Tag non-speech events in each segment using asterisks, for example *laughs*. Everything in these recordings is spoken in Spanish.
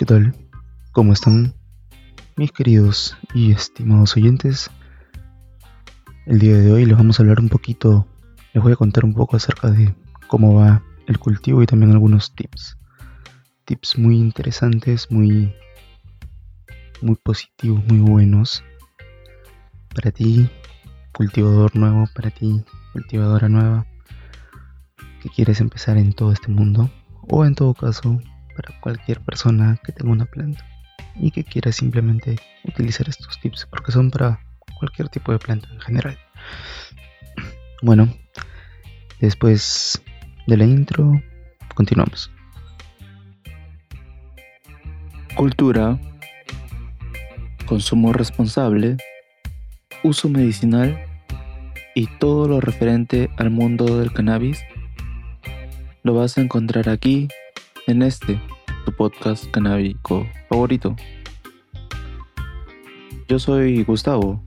¿Qué tal? ¿Cómo están mis queridos y estimados oyentes? El día de hoy les vamos a hablar un poquito, les voy a contar un poco acerca de cómo va el cultivo y también algunos tips. Tips muy interesantes, muy muy positivos, muy buenos para ti, cultivador nuevo, para ti, cultivadora nueva que quieres empezar en todo este mundo o en todo caso para cualquier persona que tenga una planta y que quiera simplemente utilizar estos tips porque son para cualquier tipo de planta en general. Bueno, después de la intro, continuamos. Cultura, consumo responsable, uso medicinal y todo lo referente al mundo del cannabis lo vas a encontrar aquí en este, tu podcast canábico favorito. Yo soy Gustavo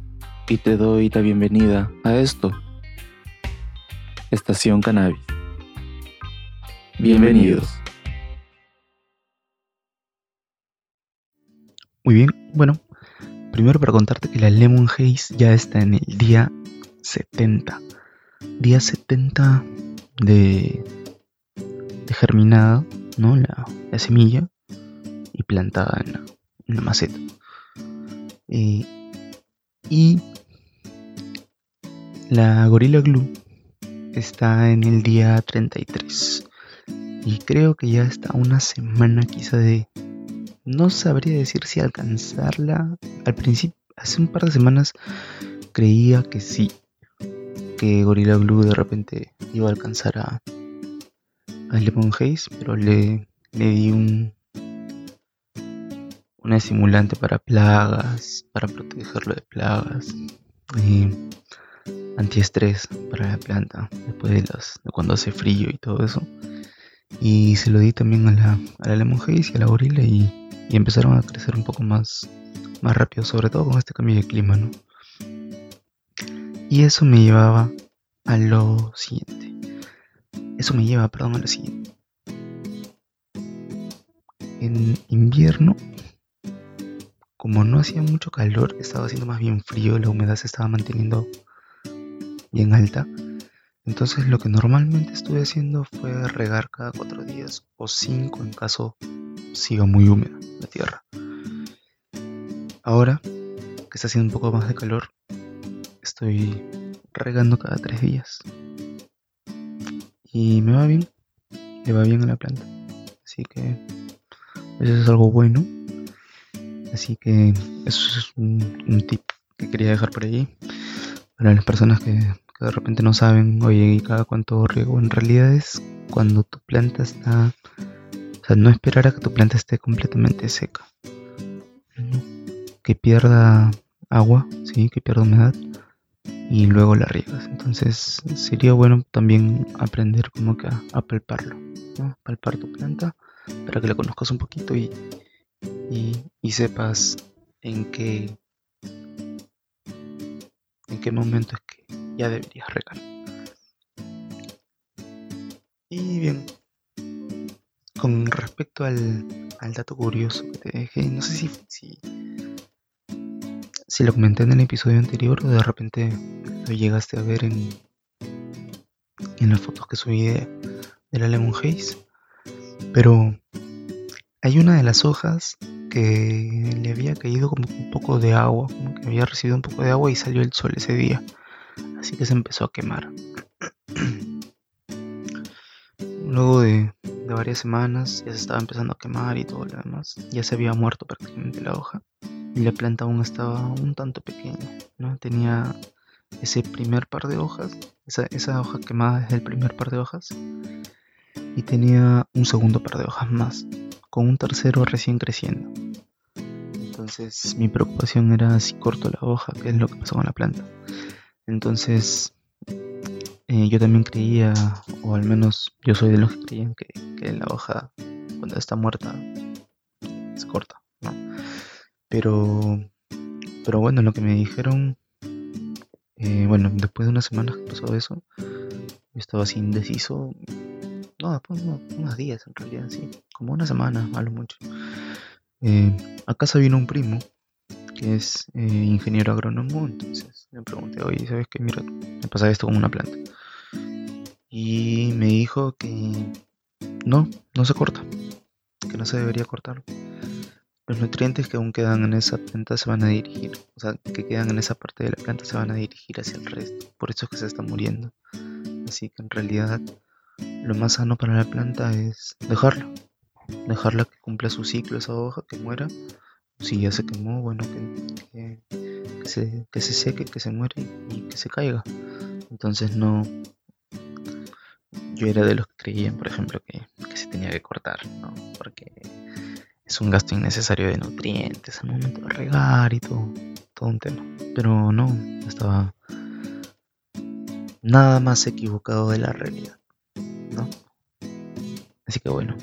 y te doy la bienvenida a esto. Estación Cannabis. Bienvenidos. Muy bien, bueno, primero para contarte que la Lemon Haze ya está en el día 70. Día 70 de, de germinada, ¿no? La, la semilla y plantada en la, maceta. Eh, y la Gorilla Glue está en el día 33. Y creo que ya está una semana quizá de... No sabría decir si alcanzarla. Al principio, hace un par de semanas creía que sí. Que Gorilla Glue de repente iba a alcanzar a, a Lemon Haze, pero le, le di un, estimulante para plagas, para protegerlo de plagas, y antiestrés para la planta después de, las, de cuando hace frío y todo eso. Y se lo di también a la, a la Lemon Haze y a la gorila y, y, empezaron a crecer un poco más, más rápido, sobre todo con este cambio de clima, ¿no? Y eso me llevaba a lo siguiente. Eso me lleva, perdón, a lo siguiente. En invierno como no hacía mucho calor, estaba haciendo más bien frío, la humedad se estaba manteniendo bien alta. Entonces lo que normalmente estuve haciendo fue regar cada cuatro días o cinco en caso siga muy húmeda la tierra. Ahora que está haciendo un poco más de calor, estoy regando cada tres días. Y me va bien, le va bien a la planta. Así que eso es algo bueno. Así que eso es un, tip que quería dejar por ahí. Para las personas que, de repente no saben, oye, ¿y cada cuánto riego? En realidad es cuando tu planta está... O sea, no esperar a que tu planta esté completamente seca. Que pierda agua, sí, que pierda humedad y luego la riegas. Entonces sería bueno también aprender como que a, palparlo, palpar tu planta para que la conozcas un poquito y, y, sepas en qué en qué momento es que ya deberías regar. Y bien, con respecto al, al, dato curioso que te dejé, no sé si, si lo comenté en el episodio anterior o de repente lo llegaste a ver en, en las fotos que subí de, de la Lemon Haze, pero hay una de las hojas que le había caído como un poco de agua, como que había recibido un poco de agua y salió el sol ese día. Así que se empezó a quemar. *clears throat* Luego de, varias semanas ya se estaba empezando a quemar y todo lo demás. Ya se había muerto prácticamente la hoja. Y la planta aún estaba un tanto pequeña. ¿no? Tenía ese primer par de hojas. Esa, esa hoja quemada es el primer par de hojas. Y tenía un segundo par de hojas más con un tercero recién creciendo. Entonces mi preocupación era si corto la hoja, qué es lo que pasó con la planta. Entonces eh, yo también creía, o al menos yo soy de los que creían que, la hoja cuando está muerta se corta. Pero, pero bueno, lo que me dijeron, eh, bueno, después de unas semanas que pasó eso, yo estaba así indeciso, no, después unos, días en realidad, sí, como una semana, a lo mucho. eh, a casa vino un primo que es eh, ingeniero agrónomo, entonces le pregunté, oye, ¿sabes qué? Mira, me pasa esto con una planta. Y me dijo que no, no se corta, que no se debería cortar. Los nutrientes que aún quedan en esa planta se van a dirigir, o sea, que quedan en esa parte de la planta se van a dirigir hacia el resto. Por eso es que se está muriendo. Así que en realidad lo más sano para la planta es dejarla. Dejarla que cumpla su ciclo esa hoja, que muera. Si ya se quemó, bueno, que, se, que se seque, que se muere y que se caiga. Entonces no, yo era de los que creían, por ejemplo, que, se tenía que cortar, ¿no? Porque es un gasto innecesario de nutrientes al momento de regar y todo, todo un tema. Pero no, estaba nada más equivocado de la realidad, ¿no? Así que bueno,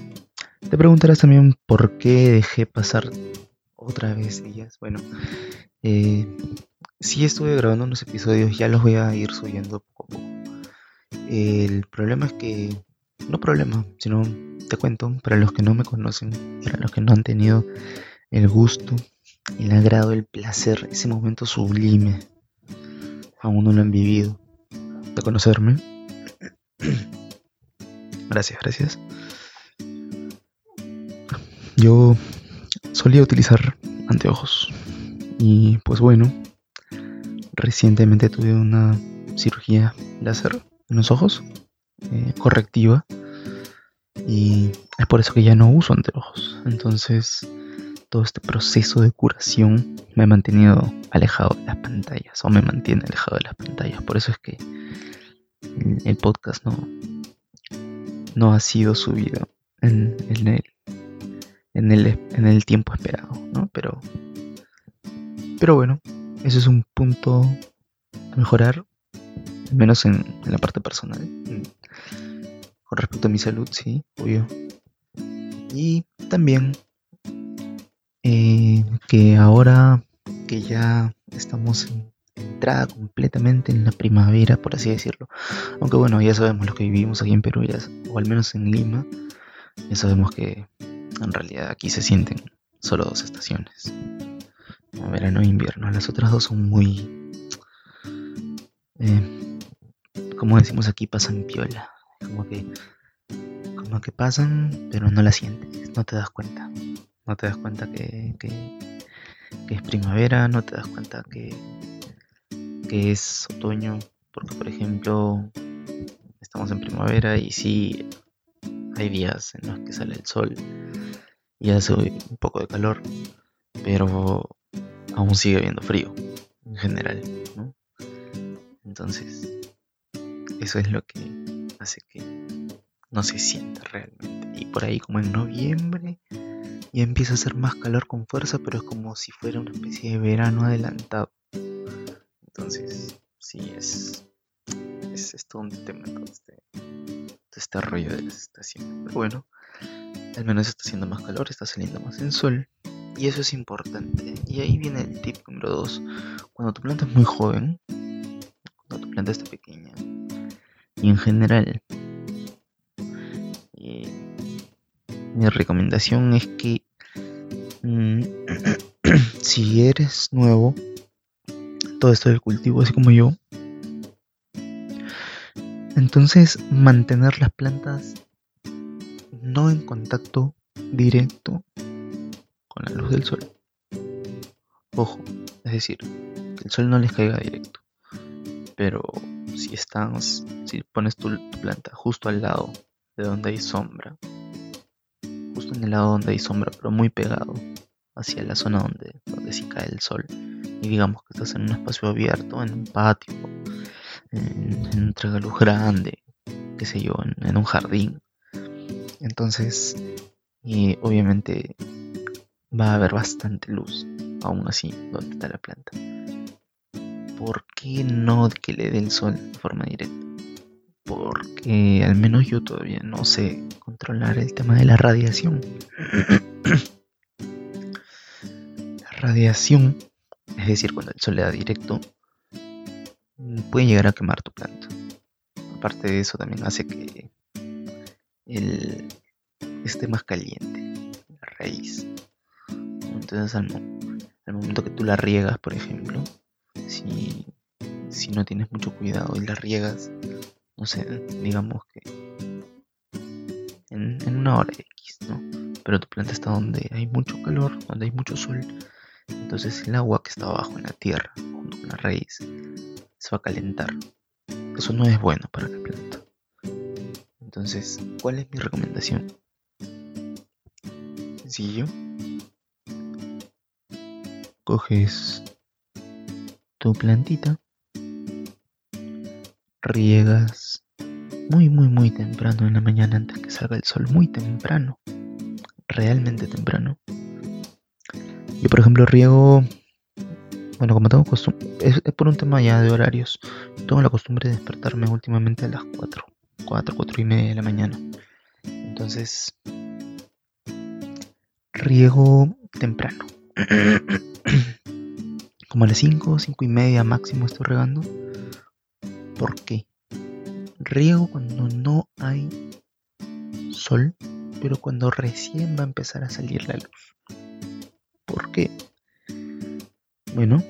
te preguntarás también por qué dejé pasar otra vez ellas. Bueno, eh, sí estuve grabando unos episodios, ya los voy a ir subiendo poco a poco el problema es que, no problema, sino te cuento, para los que no me conocen, para los que no han tenido el gusto, el agrado, el placer, ese momento sublime, aún no lo han vivido, de conocerme. *clears throat* Gracias, gracias. Yo solía utilizar anteojos y pues bueno, recientemente tuve una cirugía láser en los ojos, eh, correctiva. Y es por eso que ya no uso anteojos. Entonces, todo este proceso de curación me ha mantenido alejado de las pantallas, o me mantiene alejado de las pantallas. Por eso es que el podcast no, no ha sido subido en, el, en, el, en el tiempo esperado, ¿no? Pero, pero bueno, ese es un punto a mejorar al menos en, la parte personal. Con respecto a mi salud, sí, obvio. Y también eh, que ahora que ya estamos entrada completamente en la primavera, por así decirlo. Aunque bueno, ya sabemos lo que vivimos aquí en Perú, o al menos en Lima, ya sabemos que en realidad aquí se sienten solo dos estaciones. Verano e invierno. Las otras dos son muy... Eh, como decimos aquí, pasan piola. Como que, como que pasan, pero no la sientes, no te das cuenta. No te das cuenta que, es primavera, no te das cuenta que, que es otoño, porque por ejemplo, estamos en primavera y sí hay días en los que sale el sol y hace un poco de calor, pero aún sigue habiendo frío en general, Entonces, eso es lo que hace que no se sienta realmente. Y por ahí como en noviembre ya empieza a hacer más calor con fuerza, pero es como si fuera una especie de verano adelantado. Entonces, sí, es, es, todo un tema todo este, este rollo de las estaciones. Pero bueno, al menos está haciendo más calor, está saliendo más el sol. Y eso es importante. Y ahí viene el tip número 2. Cuando tu planta es muy joven, cuando tu planta está pequeña, en general. mi recomendación es que mm, *clears throat* si eres nuevo, todo esto del cultivo, así como yo, entonces mantener las plantas no en contacto directo con la luz del sol. Ojo, es decir, que el sol no les caiga directo, pero si estás, si pones tu, planta justo al lado de donde hay sombra, justo en el lado donde hay sombra, pero muy pegado hacia la zona donde, donde sí cae el sol, y digamos que estás en un espacio abierto, en un patio, en, un tragaluz grande, qué sé yo, en, un jardín, entonces, y obviamente va a haber bastante luz, aún así, donde está la planta. ¿Por qué no que le dé el sol de forma directa? Porque al menos yo todavía no sé controlar el tema de la radiación. *clears throat* la radiación, es decir, cuando el sol le da directo, puede llegar a quemar tu planta. Aparte de eso, también hace que el, esté más caliente la raíz. Entonces al, momento que tú la riegas, por ejemplo, si, si no tienes mucho cuidado y la riegas, no sé, digamos que en, en una hora X, ¿no? Pero tu planta está donde hay mucho calor, donde hay mucho sol. Entonces el agua que está abajo en la tierra, junto con la raíz, se va a calentar. Eso no es bueno para la planta. Entonces, ¿cuál es mi recomendación? Sencillo. Coges tu plantita, riegas muy, muy, muy temprano en la mañana antes que salga el sol, muy temprano, realmente temprano. Yo, por ejemplo, riego, bueno, como tengo costumbre, es, por un tema ya de horarios, tengo la costumbre de despertarme últimamente a las 4, 4, 4 y media de la mañana. Entonces, riego temprano. *clears throat* Como a las 5, 5 y media máximo estoy regando. ¿Por qué? Riego cuando no hay sol, pero cuando recién va a empezar a salir la luz. ¿Por qué? Bueno,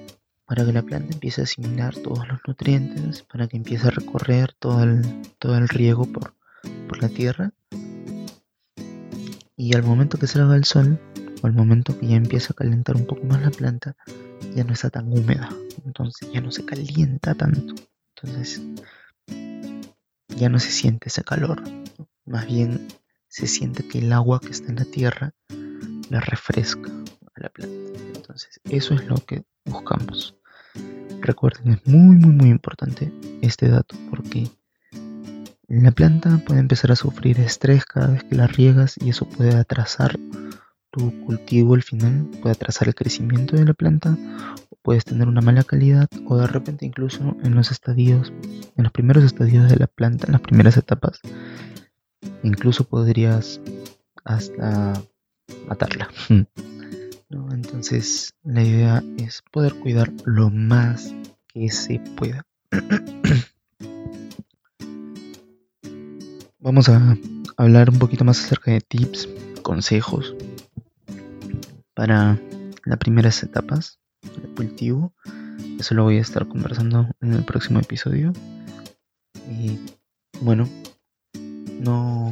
para que la planta empiece a asimilar todos los nutrientes, para que empiece a recorrer todo el, todo el riego por, por la tierra. Y al momento que salga el sol, o al momento que ya empieza a calentar un poco más la planta, ya no está tan húmeda, entonces ya no se calienta tanto, entonces ya no se siente ese calor, más bien se siente que el agua que está en la tierra la refresca a la planta. Entonces eso es lo que buscamos. Recuerden, es muy muy muy importante este dato porque la planta puede empezar a sufrir estrés cada vez que la riegas y eso puede atrasar tu cultivo al final puede atrasar el crecimiento de la planta, o puedes tener una mala calidad, o de repente incluso en los estadios, en los primeros estadios de la planta, en las primeras etapas, incluso podrías hasta matarla. *laughs* Entonces la idea es poder cuidar lo más que se pueda. *clears throat* Vamos a hablar un poquito más acerca de tips, consejos para las primeras etapas del cultivo. Eso lo voy a estar conversando en el próximo episodio. Y bueno, no,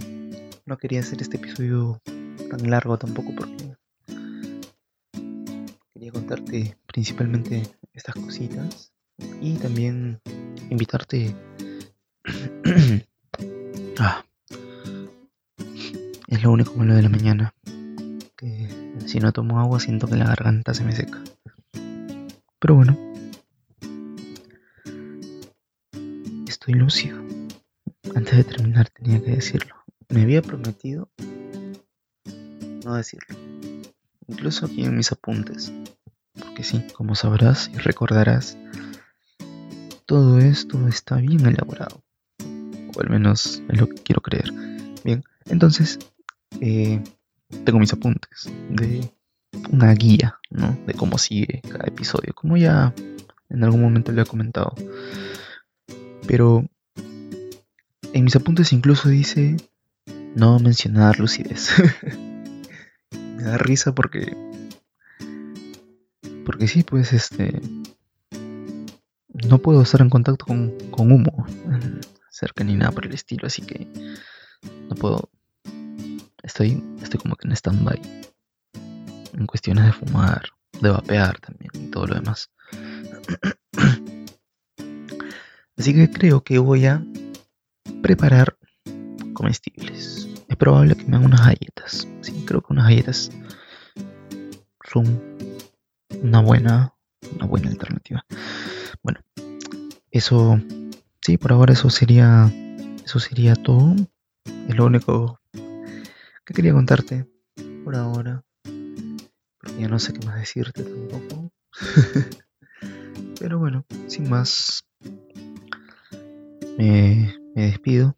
no quería hacer este episodio tan largo tampoco porque quería contarte principalmente estas cositas y también invitarte *clears throat* ah, es lo único malo de la mañana si no tomo agua siento que la garganta se me seca. Pero bueno. Estoy lúcido. Antes de terminar tenía que decirlo. Me había prometido no decirlo. Incluso aquí en mis apuntes. Porque sí, como sabrás y recordarás, todo esto está bien elaborado. O al menos es lo que quiero creer. Bien, entonces, eh, tengo mis apuntes de una guía, ¿no? De cómo sigue cada episodio, como ya en algún momento le he comentado. Pero en mis apuntes incluso dice no mencionar lucidez. *laughs* Me da risa porque porque sí, pues este no puedo estar en contacto con, con humo cerca ni nada por el estilo, así que no puedo estoy, estoy como que en stand-by. En cuestiones de fumar, de vapear también y todo lo demás. *clears throat* Así que creo que voy a preparar comestibles. Es probable que me hagan unas galletas. Sí, creo que unas galletas son una buena, una buena alternativa. Bueno, eso, sí, por ahora eso sería, eso sería todo. Es lo único ¿Qué quería contarte por ahora? Porque ya no sé qué más decirte tampoco. *laughs* Pero bueno, sin más, me, despido.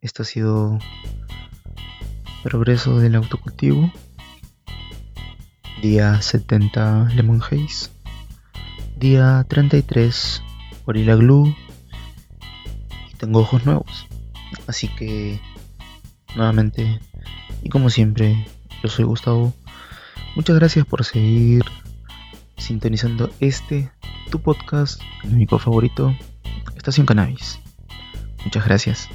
Esto ha sido Progreso del Autocultivo. Día 70 Lemon Haze. Día 33 Gorilla Glue. Y tengo ojos nuevos. Así que nuevamente y como siempre, yo soy Gustavo. Muchas gracias por seguir sintonizando este, tu podcast, el único favorito, Estación Cannabis. Muchas gracias.